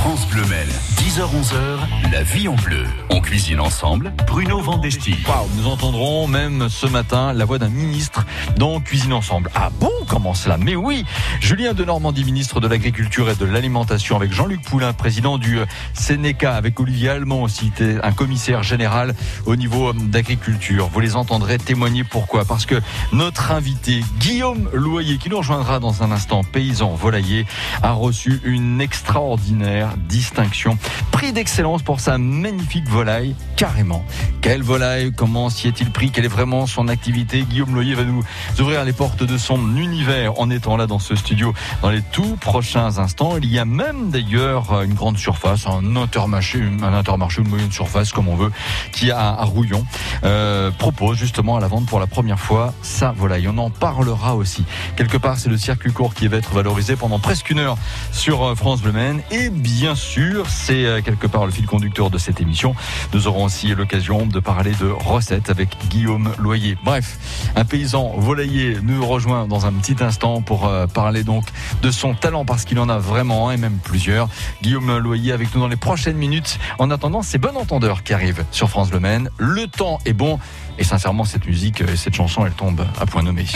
France Bleu Mel, 10h-11h, la vie en bleu. On cuisine ensemble, Bruno Vandesti. Waouh, nous entendrons même ce matin la voix d'un ministre dans Cuisine ensemble. Ah bon, comment cela? Mais oui, Julien de Normandie, ministre de l'Agriculture et de l'Alimentation, avec Jean-Luc Poulain, président du Sénéca, avec Olivier Allemand aussi, un commissaire général au niveau d'agriculture. Vous les entendrez témoigner pourquoi? Parce que notre invité, Guillaume Loyer, qui nous rejoindra dans un instant, paysan volailler, a reçu une extraordinaire distinction. Prix d'excellence pour sa magnifique volaille, carrément. Quelle volaille Comment s'y est-il pris Quelle est vraiment son activité? Guillaume Loyer va nous ouvrir les portes de son univers en étant là dans ce studio dans les tout prochains instants. Il y a même d'ailleurs une grande surface, un intermarché, un intermarché, une moyenne surface comme on veut, qui à Rouillon euh, propose justement à la vente pour la première fois sa volaille. On en parlera aussi. Quelque part, c'est le circuit court qui va être valorisé pendant presque une heure sur euh, France Bleu Maine. Et bien sûr, c'est euh, quelque part le fil conducteur de cette émission. Nous aurons aussi l'occasion de parler de recettes avec Guillaume Loyer. Bref, un paysan volailler nous rejoint dans un petit instant pour euh, parler donc de son talent parce qu'il en a vraiment un et même plusieurs. Guillaume Loyer avec nous dans les prochaines minutes. En attendant, c'est Bon Entendeur qui arrive sur France Le Maine. Le temps est bon et sincèrement, cette musique et cette chanson, elle tombe à point nommé.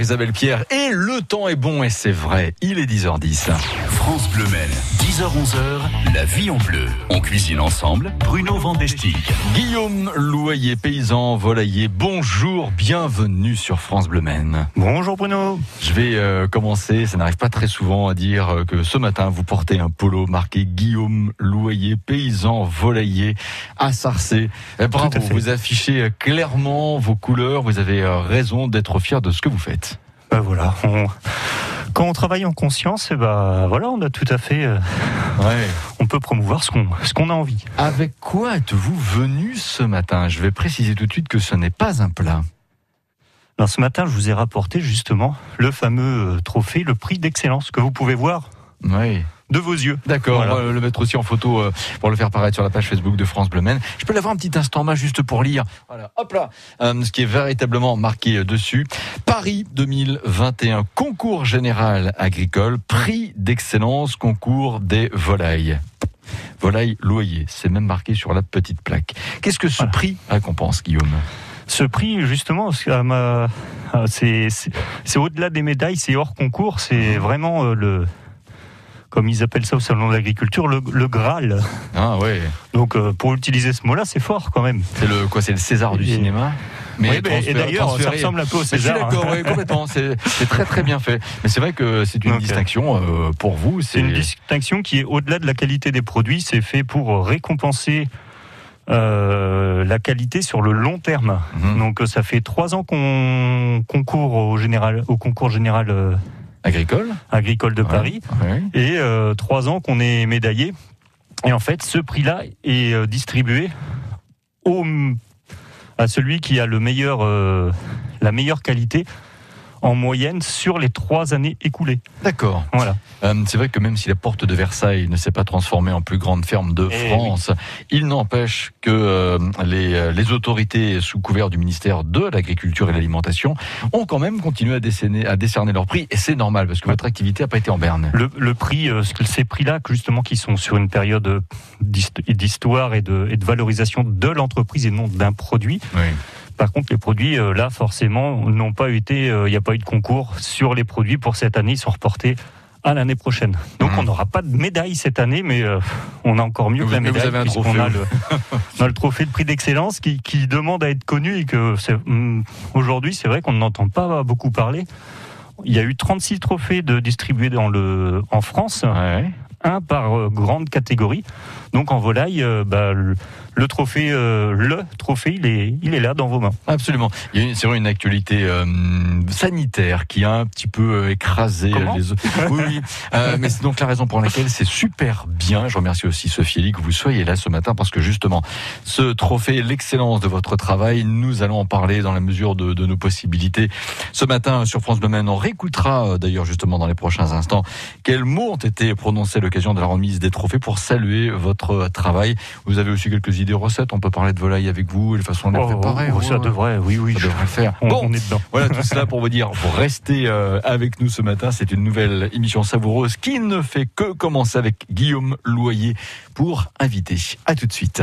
Isabelle Pierre. Et le est bon et c'est vrai, il est 10h10. France Bleu Maine, 10h-11h, la vie en bleu. On cuisine ensemble, Bruno Vandestick. Guillaume Loyer, paysan volailler, bonjour, bienvenue sur France Bleu Maine. Bonjour Bruno. Je vais euh, commencer, ça n'arrive pas très souvent à dire euh, que ce matin vous portez un polo marqué Guillaume Loyer, paysan volailler à Sarcé. Eh, bravo, à vous affichez clairement vos couleurs, vous avez euh, raison d'être fier de ce que vous faites. Ben voilà, on- quand on travaille en conscience, ben voilà, on a tout à fait, euh, Ouais. on peut promouvoir ce qu'on ce qu'on a envie. Avec quoi êtes-vous venu ce matin? Je vais préciser tout de suite que ce n'est pas un plat. Alors ce matin, je vous ai rapporté justement le fameux euh, trophée, le prix d'excellence que vous pouvez voir Oui. De vos yeux. D'accord, Voilà. on va le mettre aussi en photo euh, pour le faire paraître sur la page Facebook de France Bleu Maine. Je peux l'avoir un petit instant là juste pour lire. Voilà, hop là, Euh, ce qui est véritablement marqué euh, dessus. Paris 2021, concours général agricole, prix d'excellence, concours des volailles. Volailles loyer, c'est même marqué sur la petite plaque. Qu'est-ce que ce Voilà. prix récompense, Guillaume? Ce prix, justement, ah, c'est au-delà des médailles, c'est hors concours, c'est vraiment le, comme ils appellent ça au salon de l'agriculture, le, le Graal. Ah ouais, Donc euh, pour utiliser ce mot-là, c'est fort quand même. c'est le quoi C'est le César du Et- cinéma. Oui, mais- et transféré- d'ailleurs, ça ressemble un peu au Mais Je suis César. hein. d'accord, oui, complètement. C'est très très bien fait. Mais c'est vrai que c'est une distinction euh, pour vous. C'est une distinction qui est au-delà de la qualité des produits, c'est fait pour récompenser euh, la qualité sur le long terme. Mhm. Donc ça fait trois ans qu'on concourt au, général, au concours général agricole. agricole de. Paris Ouais. et euh, trois ans qu'on est médaillé. Et en fait, ce prix-là est euh, distribué au, à celui qui a le meilleur, euh, la meilleure qualité en moyenne sur les trois années écoulées. D'accord. Voilà. Euh, c'est vrai que même si la porte de Versailles ne s'est pas transformée en plus grande ferme de Eh France, il n'empêche que euh, les, euh, les autorités sous couvert du ministère de l'Agriculture et de l'Alimentation ont quand même continué à décerner, à décerner leur prix. Et c'est normal parce que votre activité n'a pas été en berne. Le, le prix, euh, ce- ces prix-là, justement, qui sont sur une période d'hist- d'histoire et de, et de valorisation de l'entreprise et non d'un produit. Oui. Par contre, les produits, euh, là, forcément, n'ont pas été, euh, il n'y a pas eu de concours sur les produits pour cette année. Ils sont reportés à l'année prochaine. Donc, Mhm. on n'aura pas de médaille cette année, mais euh, on a encore mieux Vous- que la vous médaille. avez un a le, on a le trophée de prix d'excellence qui, qui demande à être connu et que c'est- hum, aujourd'hui, c'est vrai qu'on n'entend pas beaucoup parler. Il y a eu 36 trophées de distribués dans le, en France Ouais. un par euh, grande catégorie. Donc en volaille, euh, bah, le, le trophée, euh, le trophée, il est, il est là dans vos mains. Absolument. Il y a une- c'est vraiment une actualité euh, sanitaire qui a un petit peu écrasé Comment? les autres. Oui, oui. Mais c'est donc la raison pour laquelle c'est super bien. Je remercie aussi Sophie Elie que vous soyez là ce matin parce que justement, ce trophée, l'excellence de votre travail, nous allons en parler dans la mesure de, de nos possibilités. Ce matin, sur France Bleu Maine, on réécoutera d'ailleurs justement dans les prochains instants quels mots ont été prononcés à l'occasion de la remise des trophées pour saluer votre travail. Vous avez aussi quelques idées recettes. On peut parler de volaille avec vous et les façons de les préparer. oh, ça Ouais, devrait, oui, oui. ça je- devrait faire. on, Bon, on est dedans. voilà tout cela pour vous dire, vous restez euh, avec nous ce matin. C'est une nouvelle émission savoureuse qui ne fait que commencer avec Guillaume Loyer pour inviter. À tout de suite.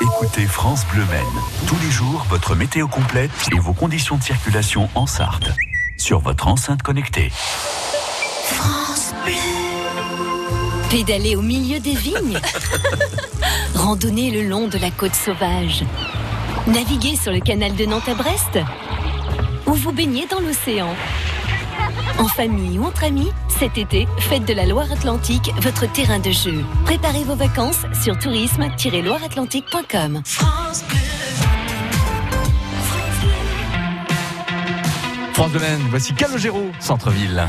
Écoutez France Bleu Maine. Tous les jours, votre météo complète et vos conditions de circulation en Sarthe. Sur votre enceinte connectée. Pédaler au milieu des vignes. Randonner le long de la côte sauvage. Naviguer sur le canal de Nantes à Brest. Ou vous baigner dans l'océan. En famille ou entre amis, cet été, faites de la Loire-Atlantique votre terrain de jeu. Préparez vos vacances sur tourisme-loireatlantique.com. France de Maine, voici Calogero, centre-ville.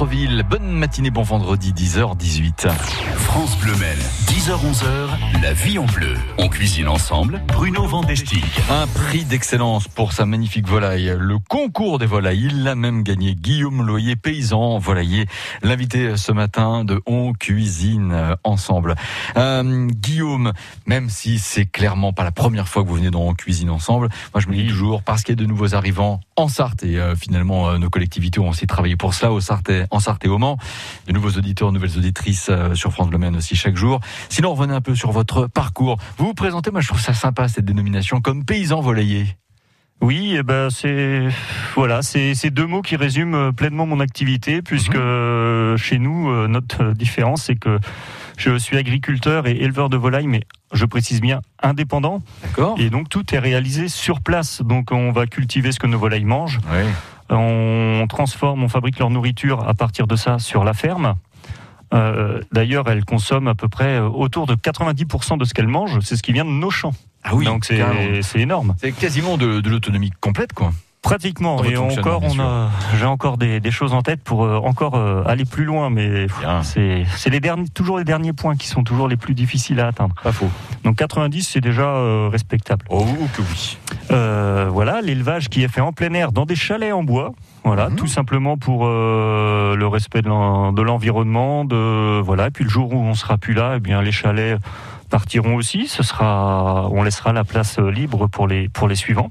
Bonne matinée, bon vendredi, 10h18. France Bleu Maine, 10h-11h, la vie en bleu. On cuisine ensemble, Bruno Vandestick. Un prix d'excellence pour sa magnifique volaille. Le concours des volailles, il l'a même gagné. Guillaume Loyer, paysan volailler, l'invité ce matin de On Cuisine ensemble. Euh, Guillaume, même si c'est clairement pas la première fois que vous venez dans On Cuisine ensemble, moi je me dis toujours, parce qu'il y a de nouveaux arrivants en Sarthe, et euh, finalement euh, nos collectivités ont aussi travaillé pour cela au Sarthe en Sarthe et au Mans, de nouveaux auditeurs, nouvelles auditrices euh, sur France Bleu Maine aussi chaque jour. Sinon, revenez un peu sur votre parcours. Vous vous présentez, moi je trouve ça sympa cette dénomination, comme paysan volailler. Oui, eh ben c'est voilà, c'est c'est deux mots qui résument euh, pleinement mon activité, puisque Mhm. euh, chez nous notre différence c'est que je suis agriculteur et éleveur de volailles, mais je précise bien indépendant, D'accord et donc tout est réalisé sur place. Donc on va cultiver ce que nos volailles mangent, Oui. On transforme, on fabrique leur nourriture à partir de ça sur la ferme. Euh, D'ailleurs, elles consomment à peu près euh, autour de 90% de ce qu'elles mangent. C'est ce qui vient de nos champs. Ah oui, donc c'est c'est énorme. c'est quasiment de, de l'autonomie complète, quoi. Pratiquement. Dans Et encore, on a, j'ai encore des, des choses en tête pour euh, encore euh, aller plus loin, mais c'est c'est les derniers, toujours les derniers points qui sont toujours les plus difficiles à atteindre. Pas faux. Donc 90, c'est déjà euh, respectable. Oh, que oui. Euh, voilà, l'élevage qui est fait en plein air dans des chalets en bois. Voilà, Mhm. tout simplement pour euh, le respect de l'en- de l'environnement, de voilà. Et puis le jour où on sera plus là, eh bien les chalets partiront aussi. Ce sera, on laissera la place libre pour les pour les suivants.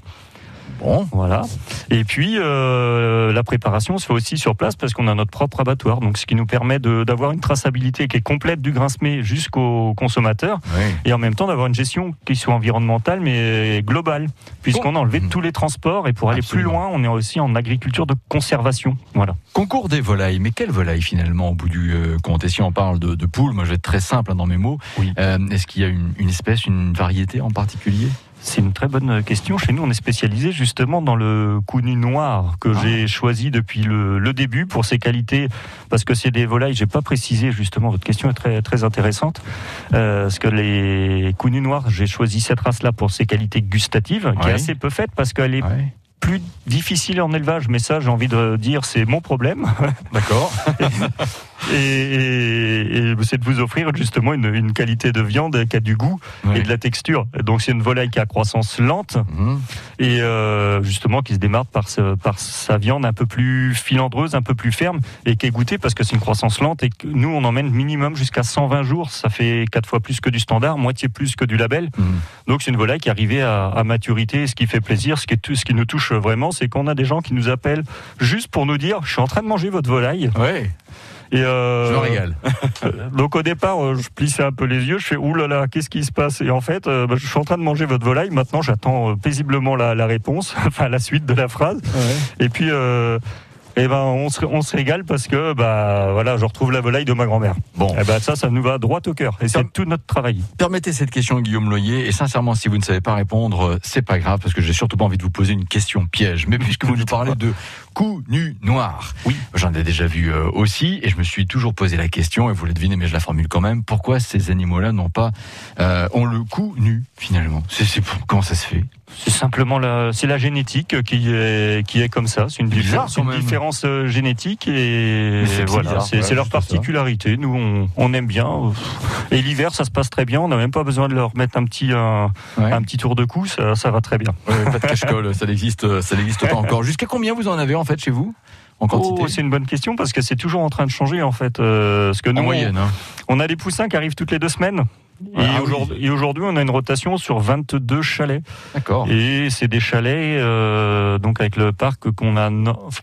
Bon. Voilà. Et puis euh, la préparation se fait aussi sur place parce qu'on a notre propre abattoir, donc ce qui nous permet d'avoir une traçabilité qui est complète du grain semé jusqu'au consommateur Oui. et en même temps d'avoir une gestion qui soit environnementale mais globale, puisqu'on a enlevé Mhm. tous les transports et pour aller plus loin, on est aussi en agriculture de conservation. Voilà. Concours des volailles, mais quelle volaille finalement au bout du euh, compte? Et si on parle de, de poules, moi je vais être très simple hein, dans mes mots. Oui. Euh, Est-ce qu'il y a une, une espèce, une variété en particulier? C'est une très bonne question. Chez nous, on est spécialisé justement dans le counu noir que Ah. j'ai choisi depuis le, le début pour ses qualités, parce que c'est des volailles. J'ai pas précisé justement. Votre question est très très intéressante, euh, parce que les counus noirs, j'ai choisi cette race-là pour ses qualités gustatives, qui est assez peu faite parce qu'elle est Ouais. plus difficile en élevage. Mais ça, j'ai envie de dire, c'est mon problème. D'accord. Et, et- et c'est de vous offrir justement une, une qualité de viande qui a du goût et de la texture. Donc c'est une volaille qui a croissance lente Mhm. et euh, justement qui se démarque par, ce- par sa viande un peu plus filandreuse, un peu plus ferme et qui est goûtée parce que c'est une croissance lente et que nous on emmène minimum jusqu'à 120 jours. Ça fait quatre fois plus que du standard, moitié plus que du label. Mhm. Donc c'est une volaille qui est arrivée à, à maturité. Et ce qui fait plaisir, ce qui, est ce qui nous touche vraiment, c'est qu'on a des gens qui nous appellent juste pour nous dire je suis en train de manger votre volaille. Ouais, Et euh, je me régale. donc au départ, euh, je plissais un peu les yeux, je fais ouh là là, qu'est-ce qui se passe? Et en fait, euh, bah, je suis en train de manger votre volaille. Maintenant, j'attends paisiblement la, la réponse, enfin la suite de la phrase. Et puis, euh, eh ben, on se, on se régale parce que bah voilà, je retrouve la volaille de ma grand-mère. Bon, Et ben ça, ça nous va droit au cœur. Et c'est tout notre travail. permettez cette question, Guillaume Loyer, et sincèrement, si vous ne savez pas répondre, c'est pas grave, parce que j'ai surtout pas envie de vous poser une question piège. Mais puisque vous nous parlez de cou nu noir, Oui. j'en ai déjà vu euh, aussi, et je me suis toujours posé la question, et vous le devinez, mais je la formule quand même, pourquoi ces animaux-là n'ont pas, euh, ont le cou nu, finalement? C'est comment ça se fait? C'est simplement la, c'est la génétique qui est, qui est comme ça. C'est une, C'est bizarre, diffé- c'est une différence euh, génétique et c'est voilà, c'est ouais, leur ça. particularité. Nous, on, on aime bien. Et l'hiver, ça se passe très bien. On n'a même pas besoin de leur mettre un petit, un, Ouais. un petit tour de cou. Ça, ça va très bien. Ouais, Pas de cache-colle, ça n'existe, ça n'existe pas encore. Jusqu'à combien vous en avez en chez vous Oh, c'est une bonne question parce que c'est toujours en train de changer en fait. Euh, parce que nous, En moyenne, hein. on, a des poussins qui arrivent toutes les deux semaines. Ah et aujourd'hui, on a une rotation sur 22 chalets. D'accord. Et c'est des chalets, euh, donc avec le parc qu'on a,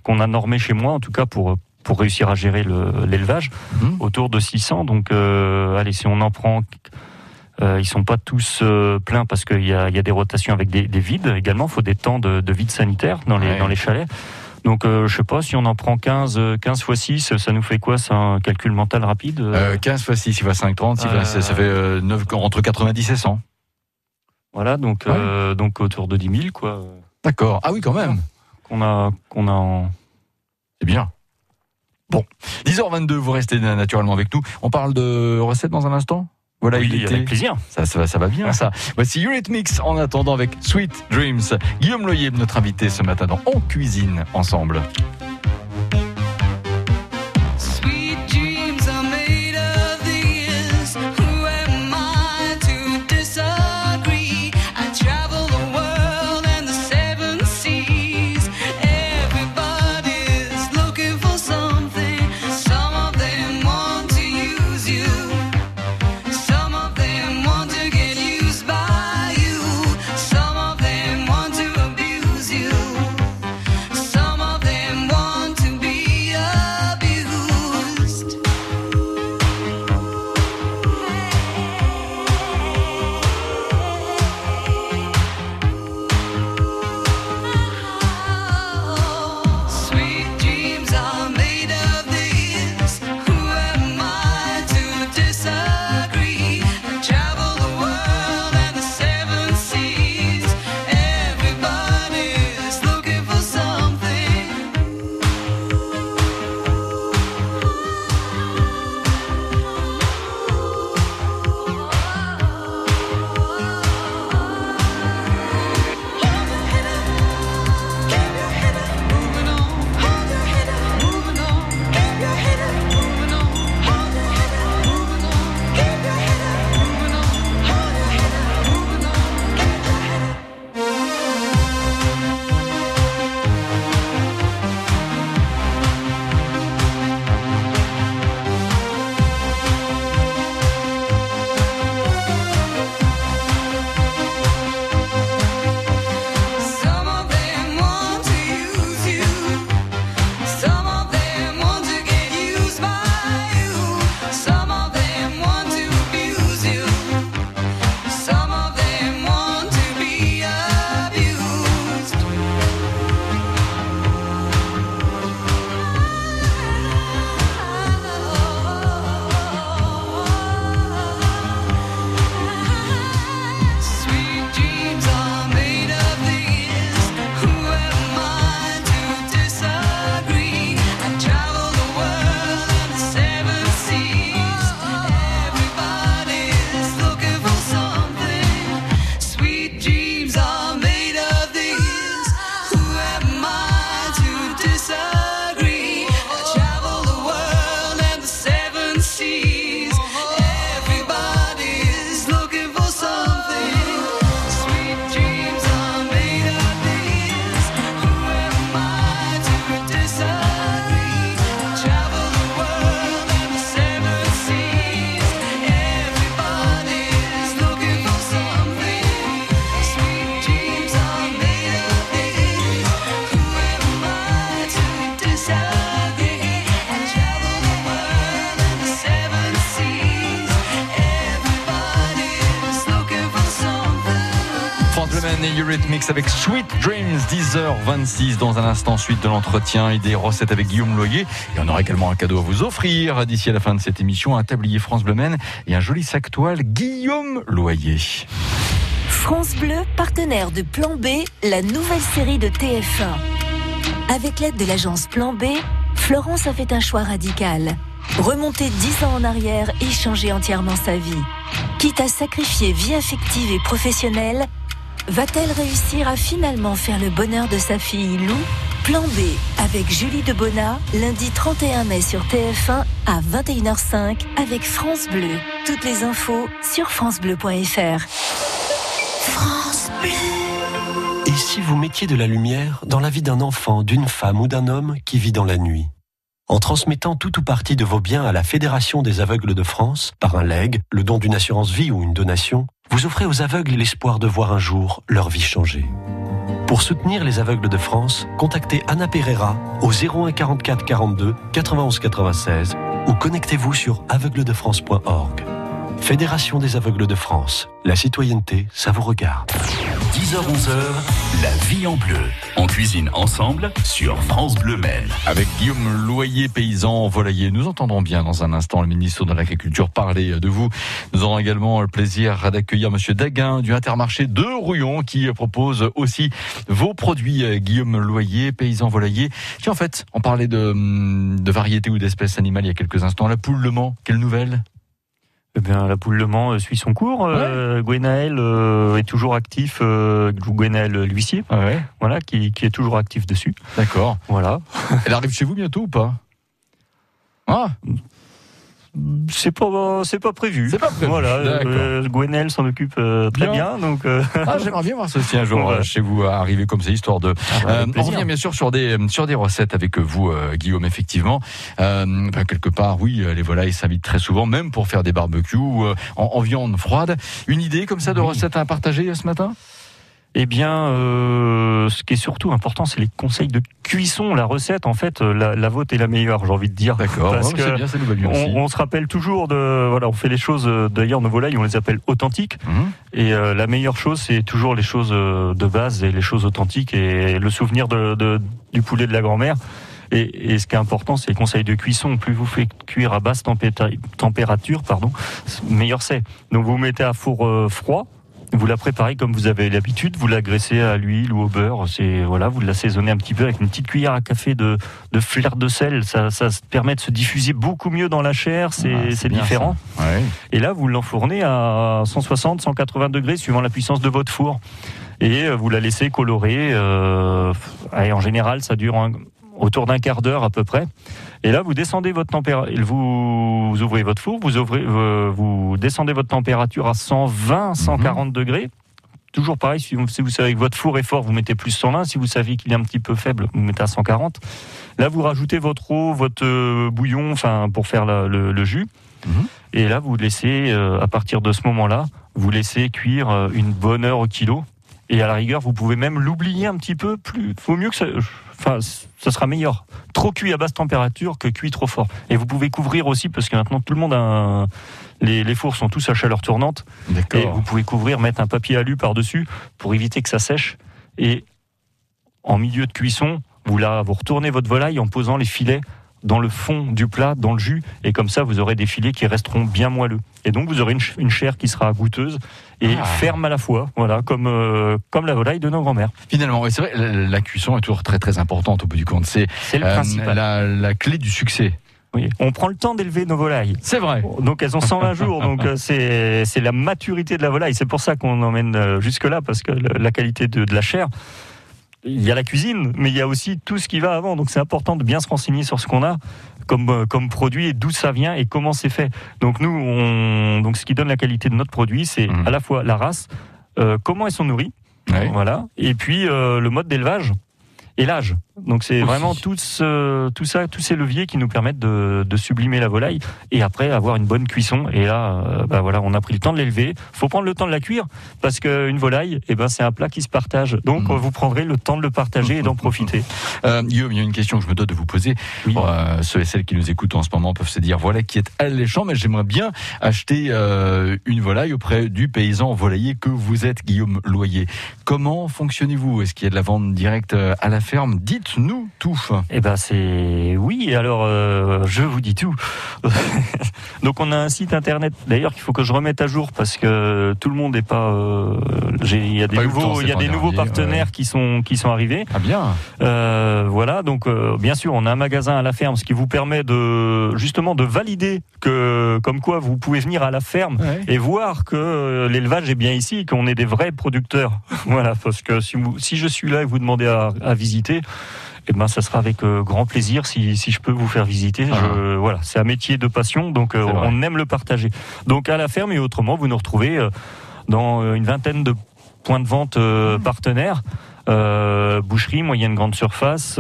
qu'on a normé chez moi, en tout cas pour, pour réussir à gérer le- l'élevage, Mhm. autour de 600. Donc, euh, allez, si on en prend. Euh, ils sont pas tous euh, pleins parce qu'il y y a des rotations avec des, des vides également. Il faut des temps de, de vide sanitaire dans les, Ouais. dans les chalets. Donc, euh, je sais pas, si on en prend 15, euh, 15 fois 6, ça nous fait quoi C'est un calcul mental rapide euh, Euh, 15 fois 6, il va 5, 30, il va- Euh, ça ça fait euh, 9, entre 90 et 100. Voilà, donc, Ouais. euh, donc autour de 10 000, quoi, D'accord. Ah oui, quand même. qu'on a, qu'on a en, C'est bien. Bon, 10h22, vous restez naturellement avec nous. On parle de recettes dans un instant? Voilà, Oui, il était. avec plaisir. Ça, ça, va- ça va bien, ça. Voici Eurythmics en attendant avec Sweet Dreams. Guillaume Loyer, notre invité ce matin dans On Cuisine ensemble. 10h26 dans un instant, suite de l'entretien et des recettes avec Guillaume Loyer. Et on aura également un cadeau à vous offrir d'ici à la fin de cette émission, un tablier France Bleu Maine et un joli sac toile Guillaume Loyer. France Bleu, partenaire de Plan B, la nouvelle série de TF1. Avec l'aide de l'agence Plan B, Florence a fait un choix radical. Remonter 10 ans en arrière et changer entièrement sa vie. Quitte à sacrifier vie affective et professionnelle, va-t-elle réussir à finalement faire le bonheur de sa fille Lou? Plan B avec Julie Debona, lundi 31 mai sur TF1 à 21h05 avec France Bleu. Toutes les infos sur francebleu.fr. France Bleu. Et si vous mettiez de la lumière dans la vie d'un enfant, d'une femme ou d'un homme qui vit dans la nuit? En transmettant tout ou partie de vos biens à la Fédération des aveugles de France, par un legs, le don d'une assurance vie ou une donation, vous offrez aux aveugles l'espoir de voir un jour leur vie changer. Pour soutenir les aveugles de France, contactez Anna Pereira au 01 44 42 91 96 ou connectez-vous sur aveugledefrance.org. Fédération des aveugles de France. La citoyenneté, ça vous regarde. 10h-11h, la vie en bleu. On cuisine ensemble sur France Bleu Maine. Avec Guillaume Loyer, paysan volailler. Nous entendrons bien dans un instant le ministre de l'Agriculture parler de vous. Nous aurons également le plaisir d'accueillir Monsieur Daguin du Intermarché de Rouillon qui propose aussi vos produits. Guillaume Loyer, paysan volailler. Qui en fait, on parlait de, de variétés ou d'espèces animales il y a quelques instants. La poule Le Mans, quelle nouvelle? Eh bien, la poule Le Mans euh, suit son cours. Euh, Gwenaël euh, est toujours actif. Euh, Gwenaël l'huissier, Ah ouais, voilà, qui, qui est toujours actif dessus. d'accord. Voilà. Elle arrive chez vous bientôt ou pas? Ah, C'est pas, c'est pas prévu. C'est pas prévu, Voilà. euh, Gwenaël s'en occupe euh, très Bien. bien. donc, euh, ah j'aimerais bien voir ceci un jour Voilà. euh, chez vous arriver comme ça, histoire de Euh, on revient bien sûr sur des sur des recettes avec vous, euh, Guillaume. Effectivement, euh, ben, quelque part, oui, les volailles s'invitent très souvent, même pour faire des barbecues euh, en, en viande froide. Une idée comme ça de Oui. recette à partager euh, ce matin? Eh bien, euh, ce qui est surtout important, c'est les conseils de cuisson. La recette, en fait, euh, la, la vôtre est la meilleure, j'ai envie de dire. D'accord, Parce que bien, ça nous va bien aussi. on, se rappelle toujours de, voilà, on fait les choses. euh, D'ailleurs, nos volailles, on les appelle authentiques. Mhm. Et euh, la meilleure chose, c'est toujours les choses euh, de base et les choses authentiques et le souvenir de, de- du poulet de la grand-mère. Et, et ce qui est important, c'est les conseils de cuisson. Plus vous faites cuire à basse température, pardon, meilleur c'est. Donc vous mettez à four euh, froid. Vous la préparez comme vous avez l'habitude, vous la graissez à l'huile ou au beurre, c'est voilà, vous l'assaisonnez un petit peu avec une petite cuillère à café de, de flair de sel, ça, ça permet de se diffuser beaucoup mieux dans la chair, c'est Ah, différent. Ouais. Et là, vous l'enfournez à 160, 180 degrés suivant la puissance de votre four. Et euh, vous la laissez colorer. euh, allez, en général, ça dure un- autour d'un quart d'heure à peu près. Et là, vous descendez votre température. Vous, vous ouvrez votre four, vous, ouvrez, euh, vous descendez votre température à 120, 140 degrés. Toujours pareil, si vous, si vous savez que votre four est fort, vous mettez plus 120. Si vous savez qu'il est un petit peu faible, vous mettez à 140. Là, vous rajoutez votre eau, votre euh, bouillon, enfin pour faire la- le, le jus. Mhm. Et là, vous laissez, euh, à partir de ce moment-là, vous laissez cuire une bonne heure au kilo. Et à la rigueur, vous pouvez même l'oublier un petit peu plus. Faut mieux que ça. Enfin, ce sera meilleur. Trop cuit à basse température que cuit trop fort. Et vous pouvez couvrir aussi, parce que maintenant tout le monde a un- les, les fours sont tous à chaleur tournante. Et vous pouvez couvrir, mettre un papier alu par-dessus pour éviter que ça sèche. Et en milieu de cuisson, vous, là, vous retournez votre volaille en posant les filets dans le fond du plat, dans le jus, et comme ça, vous aurez des filets qui resteront bien moelleux. Et donc, vous aurez une, une chair qui sera goûteuse et Ah. ferme à la fois, voilà, comme, euh, comme la volaille de nos grands-mères. Finalement, c'est vrai, la, la cuisson est toujours très très importante au bout du compte. C'est euh, la, la clé du succès. Oui. On prend le temps d'élever nos volailles. C'est vrai. Donc elles ont 120 jours, donc euh, c'est la maturité de la volaille. C'est pour ça qu'on emmène euh, jusque là parce que la qualité de, de la chair. Il y a la cuisine, mais il y a aussi tout ce qui va avant. Donc c'est important de bien se renseigner sur ce qu'on a comme euh, comme produit et d'où ça vient et comment c'est fait. Donc nous, on, donc ce qui donne la qualité de notre produit, c'est Mhm. à la fois la race, euh, comment elles sont nourries, voilà, et puis euh, le mode d'élevage. Et l'âge. Donc c'est vraiment tout, ce- tout ça, tous ces leviers qui nous permettent de, de sublimer la volaille et après avoir une bonne cuisson. Et là, euh, bah voilà, on a pris le temps de l'élever. Faut prendre le temps de la cuire parce qu'une volaille, eh ben c'est un plat qui se partage. Donc Mhm. vous prendrez le temps de le partager et d'en profiter. Euh, Guillaume, il y a une question que je me dois de vous poser. Oui. Bon, euh, ceux et celles qui nous écoutent en ce moment peuvent se dire voilà qui est alléchant, mais j'aimerais bien acheter euh, une volaille auprès du paysan volailler que vous êtes, Guillaume Loyer. Comment fonctionnez-vous? Est-ce qu'il y a de la vente directe à la ferme Dites-nous tout. Eh ben c'est oui. Alors euh, je vous dis tout. Donc on a un site internet d'ailleurs qu'il faut que je remette à jour parce que tout le monde n'est pas. euh, Il y a des nouveaux, il y a c'est des pas nouveaux dernier, partenaires qui sont qui sont arrivés. Ah bien. Euh, voilà, donc bien sûr, on a un magasin à la ferme, ce qui vous permet de justement de valider que, comme quoi, vous pouvez venir à la ferme et voir que l'élevage est bien ici, qu'on est des vrais producteurs. voilà, parce que si, vous- si je suis là et vous demandez à, à visiter. Eh ben, ça sera avec euh, grand plaisir si, si je peux vous faire visiter. Je- voilà, c'est un métier de passion, donc euh, Ah. On aime le partager. Donc à la ferme et autrement, vous nous retrouvez euh, dans une vingtaine de points de vente partenaires, boucherie, moyenne grande surface,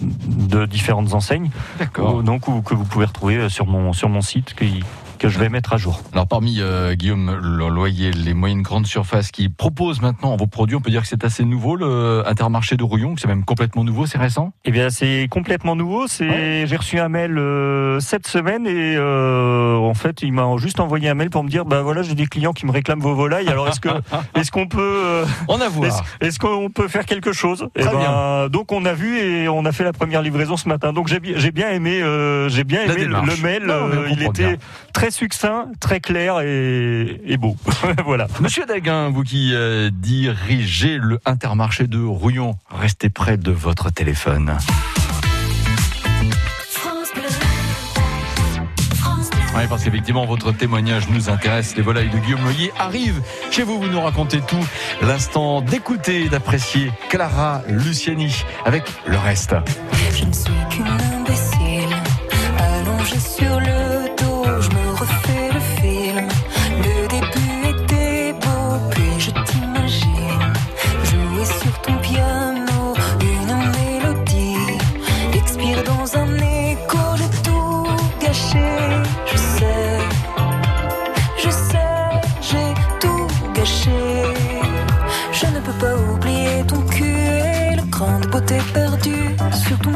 de différentes enseignes, D'accord. donc ou- que vous pouvez retrouver sur mon sur mon site qui- que je vais mettre à jour. Alors parmi euh, Guillaume le Loyer, les moyennes grandes surfaces qui proposent maintenant vos produits, on peut dire que c'est assez nouveau le Intermarché de Rouillon, que c'est même complètement nouveau, c'est récent? Eh bien, c'est complètement nouveau. C'est, j'ai reçu un mail euh, cette semaine et euh, en fait, il m'a juste envoyé un mail pour me dire, bah voilà, j'ai des clients qui me réclament vos volailles. Alors est-ce que, est-ce qu'on peut, euh, On a voir. est-ce, est-ce qu'on peut faire quelque chose? Eh Très ben, Donc on a vu et on a fait la première livraison ce matin. Donc j'ai, bi- j'ai bien aimé, euh, j'ai bien aimé le, mail. Non, euh, il était bien. très succinct, très clair et, et beau. voilà. Monsieur Daguin, vous qui euh, dirigez le Intermarché de Rouillon, restez près de votre téléphone. Oui, parce qu'effectivement, votre témoignage nous intéresse. Les volailles de Guillaume Loyer arrivent chez vous. Vous nous racontez tout. L'instant d'écouter et d'apprécier Clara Luciani avec le reste. Je ne suis qu'une imbécile, allongée sur le beauté perdu sur ton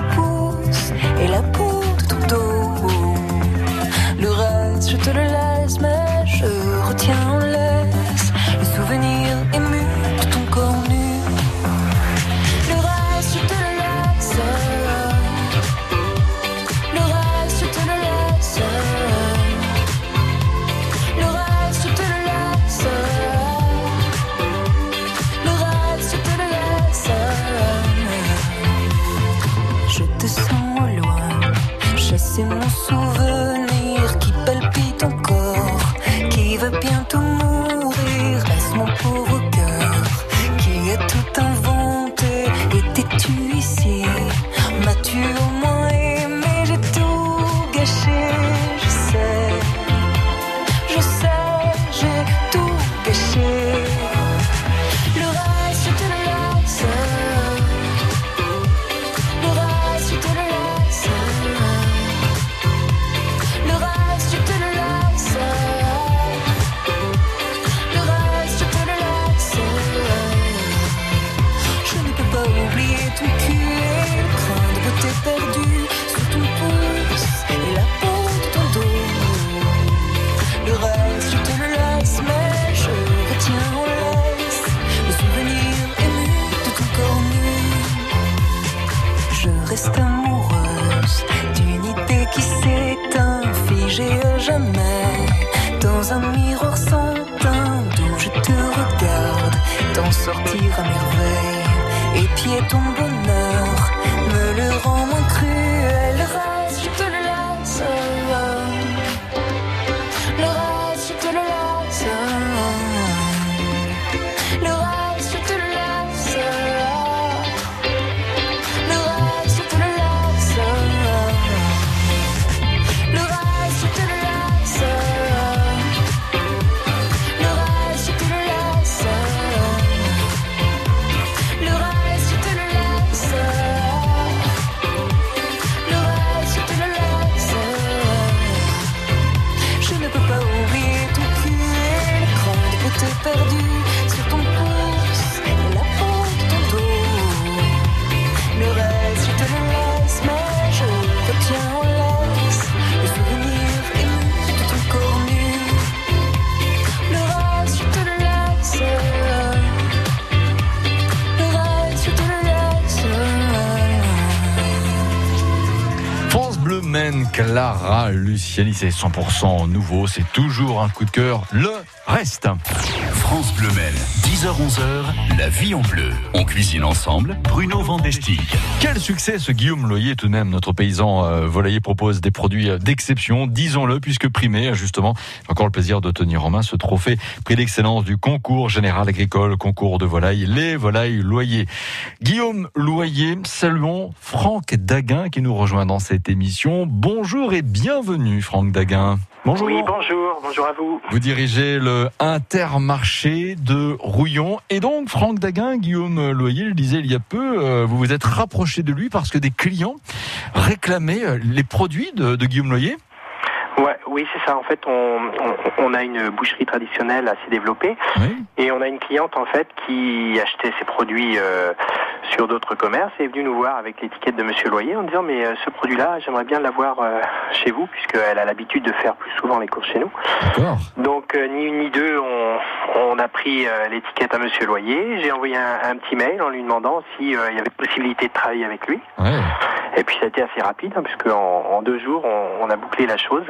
dans un miroir sans teint d'où je te regarde, t'en sortir à merveille, épier ton bonheur, me le rend moins Clara Luciani. C'est 100% nouveau, c'est toujours un coup de cœur. Le reste. France Bleu Maine, 10h-11h, la vie en bleu. On cuisine ensemble, Bruno Vandestick. Quel succès ce Guillaume Loyer tout de même. Notre paysan euh, volailler propose des produits euh, d'exception, disons-le, puisque primé, justement, j'ai encore le plaisir de tenir en main ce trophée prix d'excellence du concours général agricole, concours de volailles, les volailles Loyer. Guillaume Loyer, saluons Franck Daguin qui nous rejoint dans cette émission. Bonjour et bienvenue Franck Daguin. Bonjour. Oui, bonjour, bonjour à vous. Vous dirigez le Intermarché de Et donc, Franck Daguin, Guillaume Loyer le disait il y a peu, euh, vous vous êtes rapproché de lui parce que des clients réclamaient euh, les produits de Guillaume Loyer. Ouais, oui, c'est ça. En fait, on, on, on a une boucherie traditionnelle assez développée Oui. et on a une cliente en fait qui achetait ses produits euh, sur d'autres commerces et est venue nous voir avec l'étiquette de Monsieur Loyer en disant mais euh, ce produit-là, j'aimerais bien l'avoir euh, chez vous puisqu'elle a l'habitude de faire plus souvent les courses chez nous. Donc ni une ni deux, on, on a pris l'étiquette à Monsieur Loyer. J'ai envoyé un, un petit mail en lui demandant si euh, il y avait possibilité de travailler avec lui. Et puis ça a été assez rapide, hein, puisque en, en deux jours, on, on a bouclé la chose.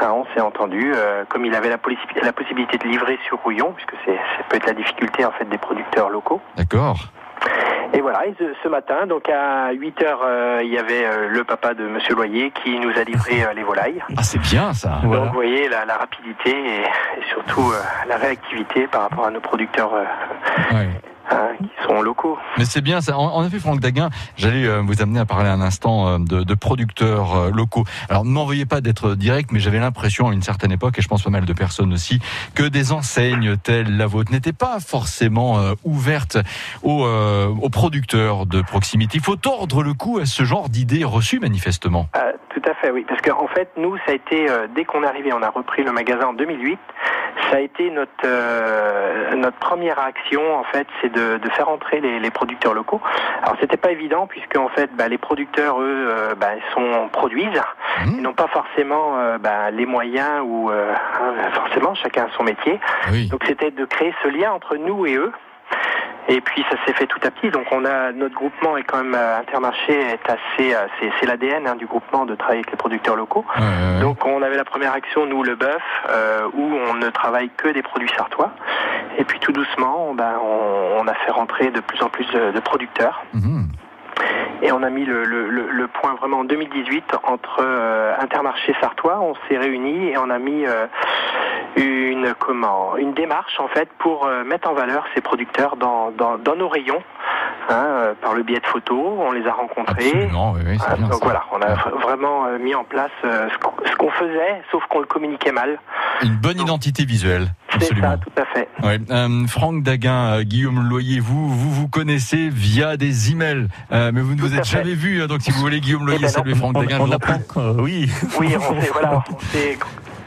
Hein, on s'est entendu. euh, comme il avait la, possi- la possibilité de livrer sur Rouillon, puisque c'est ça peut être la difficulté en fait des producteurs locaux. D'accord. Et voilà, et ce, ce matin, donc à 8 heures, euh, il y avait euh, le papa de Monsieur Loyer qui nous a livré euh, les volailles. Ah, c'est bien ça. Voilà. Donc vous voyez la, la rapidité et, et surtout euh, la réactivité par rapport à nos producteurs euh, Ouais. Qui sont locaux. Mais c'est bien ça. En, en effet, Franck Daguin, j'allais euh, vous amener à parler un instant euh, de, de producteurs euh, locaux. Alors, ne m'en veuillez pas d'être direct, mais j'avais l'impression à une certaine époque, et je pense pas mal de personnes aussi, que des enseignes telles la vôtre n'étaient pas forcément ouvertes aux, aux producteurs de proximité. Il faut tordre le cou à ce genre d'idées reçues, manifestement. Tout à fait, oui. Parce qu'en fait, nous, ça a été, euh, dès qu'on est arrivé, on a repris le magasin en 2008, ça a été notre, euh, notre première action, en fait, c'est de, de faire entrer les, les producteurs locaux. Alors, c'était pas évident, puisque, en fait, bah, les producteurs, eux, euh, bah, ils sont, produisent, Mmh. ils n'ont pas forcément euh, bah, les moyens ou, forcément, chacun a son métier. Oui. Donc, c'était de créer ce lien entre nous et eux. Et puis ça s'est fait tout à petit. Donc on a notre groupement est quand même euh, Intermarché est assez euh, c'est c'est l'ADN hein, du groupement de travailler avec les producteurs locaux. Donc on avait la première action nous le bœuf euh, où on ne travaille que des produits sartois. Et puis tout doucement ben, on, on a fait rentrer de plus en plus de, de producteurs. Mhm. Et on a mis le, le, le, le point vraiment en 2018 entre euh, Intermarché Sartois. On s'est réunis et on a mis euh, une comment une démarche en fait pour euh, mettre en valeur ces producteurs dans, dans, dans nos rayons hein, par le biais de photos. On les a rencontrés. Absolument, oui, oui, c'est bien donc ça. voilà, on a vraiment mis en place ce qu'on- ce qu'on faisait, sauf qu'on le communiquait mal. Une bonne identité visuelle. C'est Absolument. ça, tout à fait. Ouais. Euh, Franck Daguin, euh, Guillaume Loyer, vous, vous vous connaissez via des emails, euh, mais vous ne Tout vous êtes jamais vu. hein, donc si vous voulez Guillaume Loyer, ben non. saluer Franck On, Daguin. on je vous en apprend, prie. euh, oui. Oui, on s'est voilà, on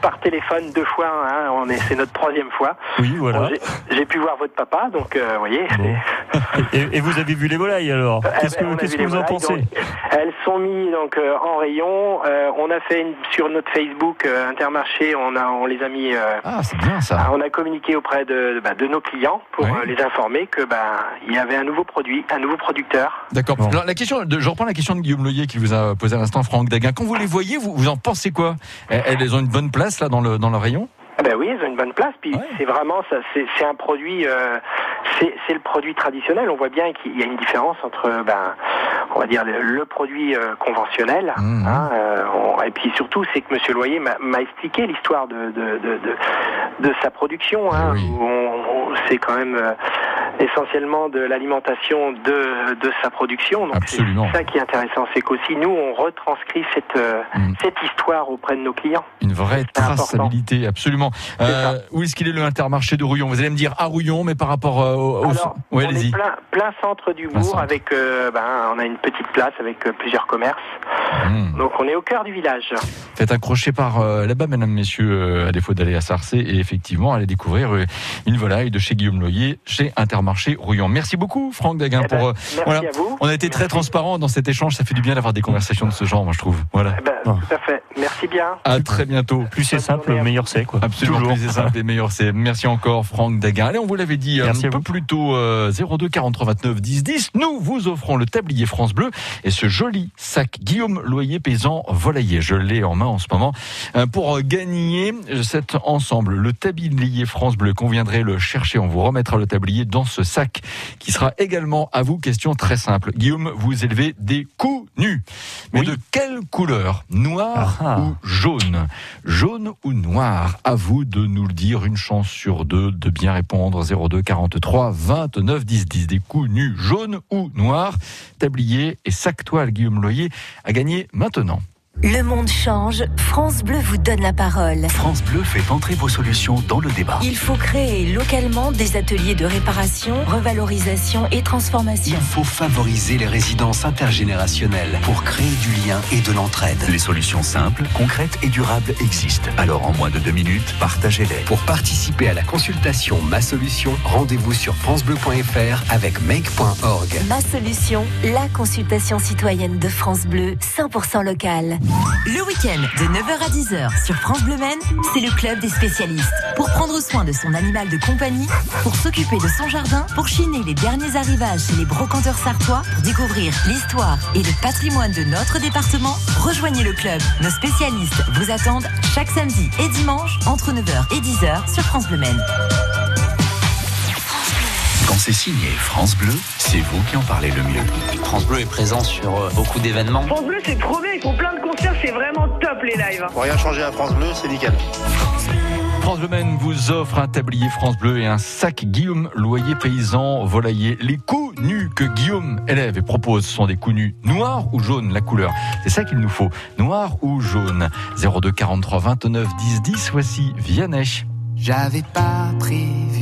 par téléphone deux fois. Hein, on est, c'est notre troisième fois. Oui, voilà. Bon, j'ai- J'ai pu voir votre papa, donc euh, vous voyez. Bon. Et, et vous avez vu les volailles alors Qu'est-ce Eh ben, que, qu'est-ce vu que vous en pensez donc, Elles sont mises donc euh, en rayon. Euh, on a fait une, sur notre Facebook euh, Intermarché, on a on les a mis. euh, Ah, c'est bien ça. on a communiqué auprès de, bah, de nos clients pour euh, les informer que bah, il y avait un nouveau produit, un nouveau producteur. D'accord. Bon. Alors la question, de, je reprends la question de Guillaume Loyer qui vous a posé à l'instant, Franck Daguin. Quand vous les voyez, vous, vous en pensez quoi? Elles, elles ont une bonne place là dans le dans le rayon? Ah ben bonne place. Puis Ouais. c'est vraiment ça, c'est un produit, euh, c'est le produit traditionnel. On voit bien qu'il y a une différence entre, ben, on va dire le, le produit euh, conventionnel. Mhm. hein, euh, on- et puis surtout, c'est que Monsieur Loyer m'a expliqué l'histoire de de, de, de de sa production. Hein, oui. c'est quand même essentiellement de l'alimentation de de sa production. Donc c'est ça qui est intéressant, c'est qu'aussi nous on retranscrit cette Mhm. cette histoire auprès de nos clients. Une vraie important. traçabilité, absolument. Euh, où est-ce qu'il est le Intermarché de Rouillon? Vous allez me dire à Rouillon, mais par rapport euh, au. Alors, ouais, on est allez-y. plein, plein centre du Plein bourg centre. avec, euh, ben, on a une petite place avec euh, plusieurs commerces. Mmh. Donc on est au cœur du village. Faites un crochet par euh, là-bas, mesdames, messieurs, euh, à défaut d'aller à Sarcé, et effectivement, allez découvrir euh, une volaille de chez Guillaume Loyer, chez Inter. Intermarché Rouillon. Merci beaucoup, Franck Daguin. Eh ben, pour, euh, merci voilà. à vous. On a été très transparent dans cet échange. Ça fait du bien d'avoir des conversations de ce genre, moi, je trouve. Voilà. Eh ben, Tout à fait. Merci bien. À très bientôt. Plus c'est simple, meilleur c'est quoi. Absolument, Toujours. plus c'est simple et meilleur c'est. Merci encore Franck Daguin. Allez, on vous l'avait dit Merci un peu vous. plus tôt, euh, 02 43 29 10 10. Nous vous offrons le tablier France Bleu et ce joli sac Guillaume Loyer Paysan Volailler. Je l'ai en main en ce moment. Euh, Pour gagner cet ensemble, le tablier France Bleu, qu'on viendrait le chercher. On vous remettra le tablier dans ce sac qui sera également à vous. Question très simple. Guillaume, vous élevez des coups nus. Mais Oui. de quelle couleur? Noir ah. ou jaune? Jaune ou noir? À vous de nous dire. Une chance sur deux de bien répondre. 02 43 29 10 10. Des coups nus, jaune ou noir Tablier et sac toile Guillaume Loyer à gagner maintenant. Le monde change, France Bleu vous donne la parole. France Bleu fait entrer vos solutions dans le débat. Il faut créer localement des ateliers de réparation, revalorisation et transformation. Il faut favoriser les résidences intergénérationnelles pour créer du lien et de l'entraide. Les solutions simples, concrètes et durables existent. Alors en moins de deux minutes, partagez-les. Pour participer à la consultation Ma Solution, rendez-vous sur francebleu.fr avec make.org. Ma solution, la consultation citoyenne de France Bleu, 100% locale. Le week-end de 9h à 10h sur France Bleu Maine, c'est le club des spécialistes. Pour prendre soin de son animal de compagnie, pour s'occuper de son jardin, pour chiner les derniers arrivages chez les brocanteurs sartois, pour découvrir l'histoire et le patrimoine de notre département, rejoignez le club. Nos spécialistes vous attendent chaque samedi et dimanche entre 9h et 10h sur France Bleu Maine. Quand c'est signé France Bleu, c'est vous qui en parlez le mieux. France Bleu est présent sur euh, beaucoup d'événements. France Bleu, c'est trop bien, ils font plein de concerts, c'est vraiment top les lives. Pour rien changer à France Bleu, c'est nickel. France Bleu Maine vous offre un tablier France Bleu et un sac Guillaume Loyer Paysan Volailler. Les coups nus que Guillaume élève et propose sont des coups nus noirs ou jaunes, la couleur. C'est ça qu'il nous faut. Noir ou jaune. 02 43 29 10 10. Voici Vianney. J'avais pas prévu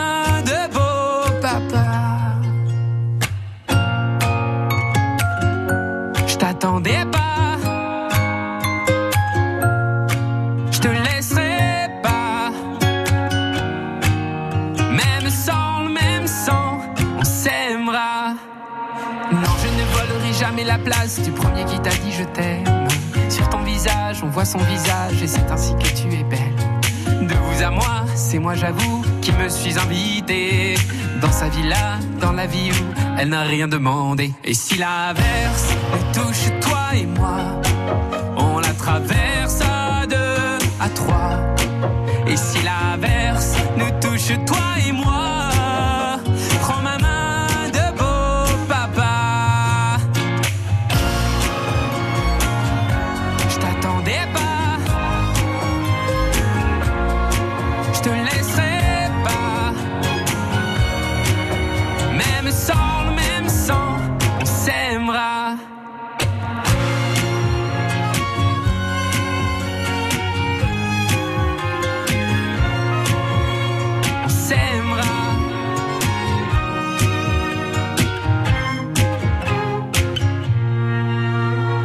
voit son visage et c'est ainsi que tu es belle. De vous à moi, c'est moi j'avoue qui me suis invité dans sa villa, dans la vie où elle n'a rien demandé. Et si l'averse nous touche toi et moi, on la traverse à deux, à trois. Et si l'averse nous touche toi et moi,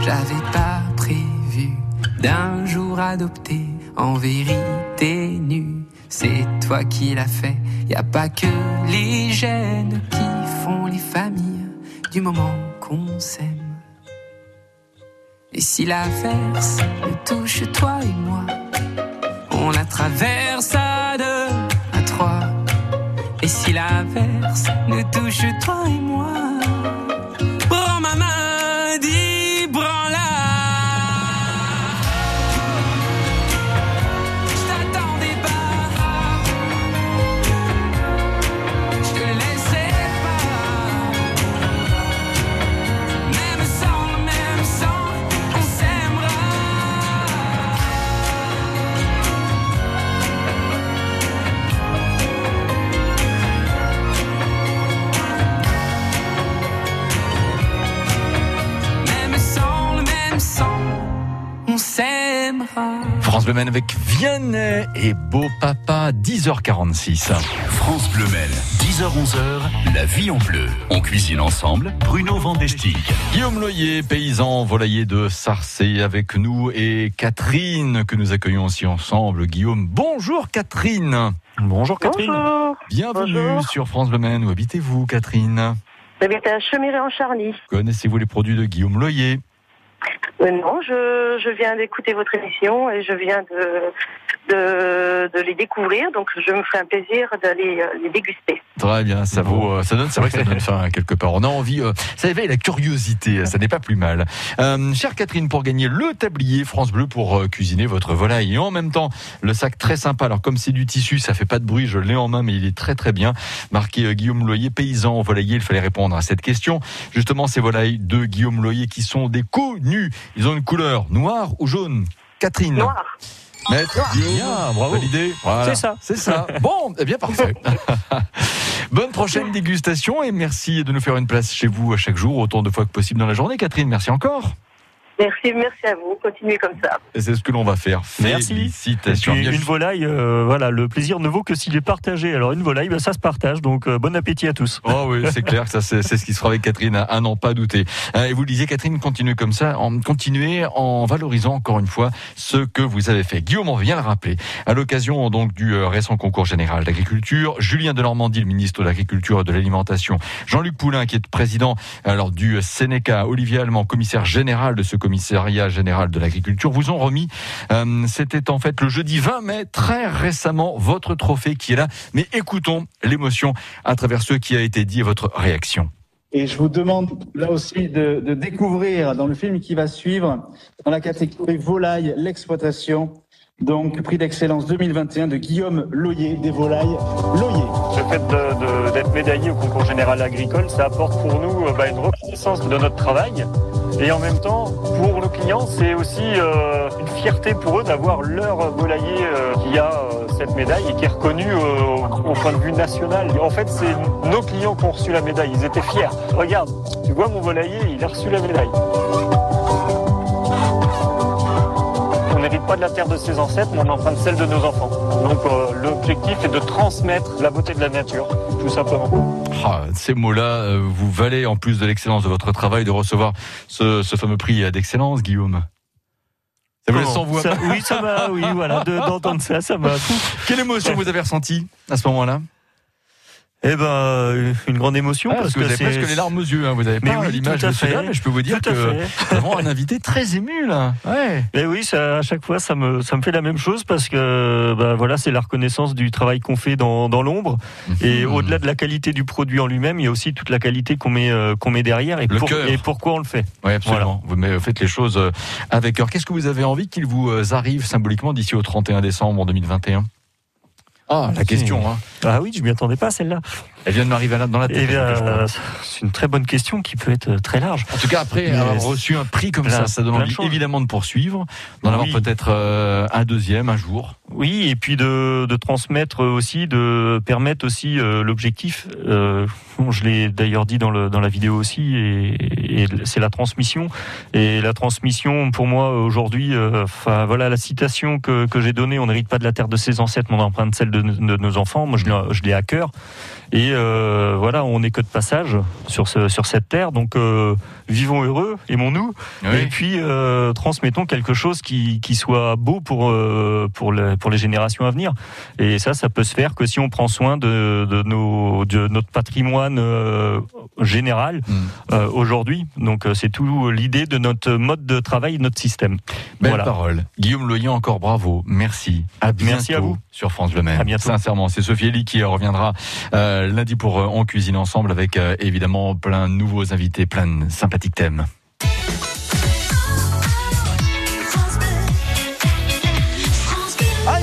J'avais pas prévu d'un jour adopter en vérité nu. C'est toi qui l'as fait. Y a pas que les gènes qui font les familles du moment qu'on s'aime. Et si l'averse nous touche toi et moi, on la traverse à deux, à trois. Et si l'averse nous touche toi et moi, France Bleu Maine avec Vianney et Beau Papa, 10h46. France Bleu Maine, 10h-11h, la vie en bleu. On cuisine ensemble, Bruno Vandestick. Guillaume Loyer, paysan volailler de Sarcé avec nous et Catherine que nous accueillons aussi ensemble. Guillaume, bonjour Catherine. Bonjour Catherine. Bonjour. Bienvenue Bonjour. sur France Bleu Maine. Où habitez-vous Catherine? J'habite à Chemiré en Charny. Connaissez-vous les produits de Guillaume Loyer? Euh, non, je, je viens d'écouter votre émission et je viens de, de, de les découvrir, donc je me ferai un plaisir d'aller euh, les déguster. Très bien, ça vaut, euh, ça donne, c'est vrai que ça donne faim quelque part. On a envie, euh, ça éveille la curiosité, ça n'est pas plus mal. Euh, chère Catherine, pour gagner le tablier France Bleu pour euh, cuisiner votre volaille et en même temps le sac très sympa. Alors comme c'est du tissu, ça fait pas de bruit, je l'ai en main, mais il est très très bien. Marqué euh, Guillaume Loyer, paysan volailler. Il fallait répondre à cette question. Justement, ces volailles de Guillaume Loyer qui sont des connus. Ils ont une couleur noire ou jaune. Catherine. Noir. Maître Bien, bravo. validé. Voilà. C'est ça. C'est ça. Bon, eh bien parfait. Bonne prochaine dégustation et merci de nous faire une place chez vous à chaque jour, autant de fois que possible dans la journée. Catherine, merci encore. Merci, merci à vous. Continuez comme ça. Et c'est ce que l'on va faire. Merci. Félicitations. puis, une volaille, euh, voilà, le plaisir ne vaut que s'il est partagé. Alors une volaille, ben, ça se partage. Donc euh, bon appétit à tous. Oh oui, c'est clair que ça, c'est c'est ce qui se fera avec Catherine, à, à n'en pas douter. Euh, Et vous le disiez, Catherine, continuez comme ça, en, continuez en valorisant encore une fois ce que vous avez fait. Guillaume, on vient le rappeler. À l'occasion donc du euh, récent concours général d'agriculture, Julien de Normandie, le ministre de l'Agriculture et de l'Alimentation, Jean-Luc Poulain, qui est président alors du Sénéca, Olivier Allemand, commissaire général de ce commissariat général de l'agriculture, vous ont remis. euh, C'était en fait le jeudi 20 mai, très récemment, votre trophée qui est là. Mais écoutons l'émotion à travers ce qui a été dit et votre réaction. Et je vous demande là aussi de, de découvrir dans le film qui va suivre, dans la catégorie volaille, l'exploitation, donc prix d'excellence 2021 de Guillaume Loyer, des volailles Loyer. Le fait de- de- d'être médaillé au concours général agricole, ça apporte pour nous euh, bah, une reconnaissance de notre travail. Et en même temps, pour nos clients, c'est aussi euh, une fierté pour eux d'avoir leur volailler euh, qui a euh, cette médaille et qui est reconnu euh, au point de vue national. En fait, c'est nos clients qui ont reçu la médaille. Ils étaient fiers. Regarde, tu vois mon volailler, il a reçu la médaille. Pas de la terre de ses ancêtres, mais on emprunte celle de nos enfants. Donc euh, l'objectif est de transmettre la beauté de la nature, tout simplement. Ah, ces mots-là euh, vous valez, en plus de l'excellence de votre travail, de recevoir ce, ce fameux prix d'excellence, Guillaume. Ça vous laisse sans voix. Ça- Oui, ça m'a, oui, voilà, de- d'entendre ça, ça m'a. Quelle émotion vous avez ressentie à ce moment-là? Eh ben, euh, une grande émotion Ah, parce, que vous avez c'est- presque les larmes aux yeux. hein. Vous Mais pas oui, l'image de celui-là, mais je peux vous dire que nous avons un invité très ému là. Ouais. Mais oui, ça, à chaque fois, ça me, ça me fait la même chose parce que, bah, voilà, c'est la reconnaissance du travail qu'on fait dans, dans l'ombre. Et Mhm. au-delà de la qualité du produit en lui-même, il y a aussi toute la qualité qu'on met, euh, qu'on met derrière et, Le pour- et pourquoi on le fait. Oui, absolument. Vous faites les choses euh, avec cœur. Qu'est-ce que vous avez envie qu'il vous arrive symboliquement d'ici au 31 décembre 2021 Ah, la question. Hein. Ah oui, je m'y attendais pas celle-là. Elle vient de m'arriver dans la tête. Eh bien, euh, c'est une très bonne question qui peut être très large. En tout cas, après Mais avoir reçu un prix comme plein- ça, ça donne plein de évidemment de poursuivre, d'en avoir peut-être euh, un deuxième un jour. Oui, et puis de, de transmettre aussi, de permettre aussi euh, l'objectif. euh, je l'ai d'ailleurs dit dans, le, dans la vidéo aussi, et, et c'est la transmission. Et la transmission, pour moi aujourd'hui, enfin voilà la citation que, que j'ai donnée. On n'hérite pas de la terre de ses ancêtres, mais on emprunte celle de, de nos enfants. Moi, je l'ai- à cœur. Et euh, voilà, on n'est que de passage sur, ce, sur cette terre, donc euh, vivons heureux, aimons-nous, Oui. et puis euh, transmettons quelque chose qui, qui soit beau pour, pour, le- pour les générations à venir. Et ça, ça peut se faire que si on prend soin de, de, nos, de notre patrimoine général Mm. aujourd'hui. Donc c'est tout l'idée de notre mode de travail, notre système. Belle Voilà. parole. Guillaume Loyen, encore bravo. Merci. À bientôt Merci à vous. sur France Le Maine. Sincèrement, c'est Sophie Elie qui reviendra euh, lundi pour euh, On cuisine ensemble avec euh, évidemment plein de nouveaux invités, plein de sympathiques thèmes.